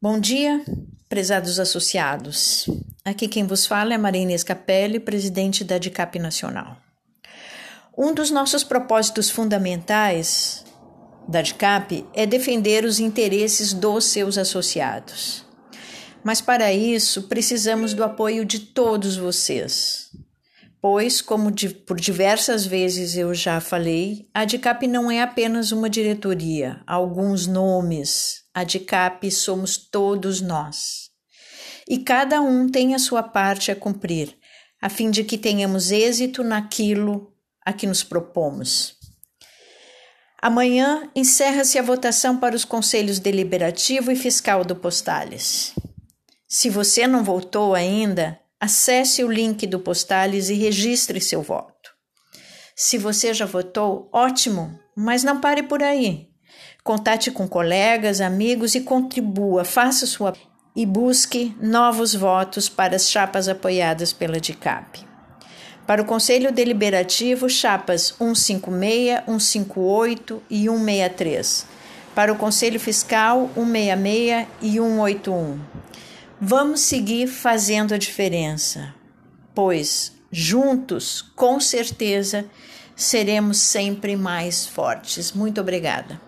Bom dia, prezados associados. Aqui quem vos fala é Maria Inês Capelli, presidente da DICAP Nacional. Um dos nossos propósitos fundamentais da DICAP é defender os interesses dos seus associados. Mas para isso precisamos do apoio de todos vocês, pois, como de, por diversas vezes eu já falei, a DICAP não é apenas uma diretoria, alguns nomes. A DICAP somos todos nós. E cada um tem a sua parte a cumprir, a fim de que tenhamos êxito naquilo a que nos propomos. Amanhã encerra-se a votação para os conselhos deliberativo e fiscal do Postales. Se você não votou ainda, Acesse o link do Postales e registre seu voto. Se você já votou, ótimo, mas não pare por aí. Contate com colegas, amigos e contribua, faça sua e busque novos votos para as chapas apoiadas pela DICAP. Para o Conselho Deliberativo, chapas 156, 158 e 163. Para o Conselho Fiscal, 166 e 181. Vamos seguir fazendo a diferença, pois juntos, com certeza, seremos sempre mais fortes. Muito obrigada.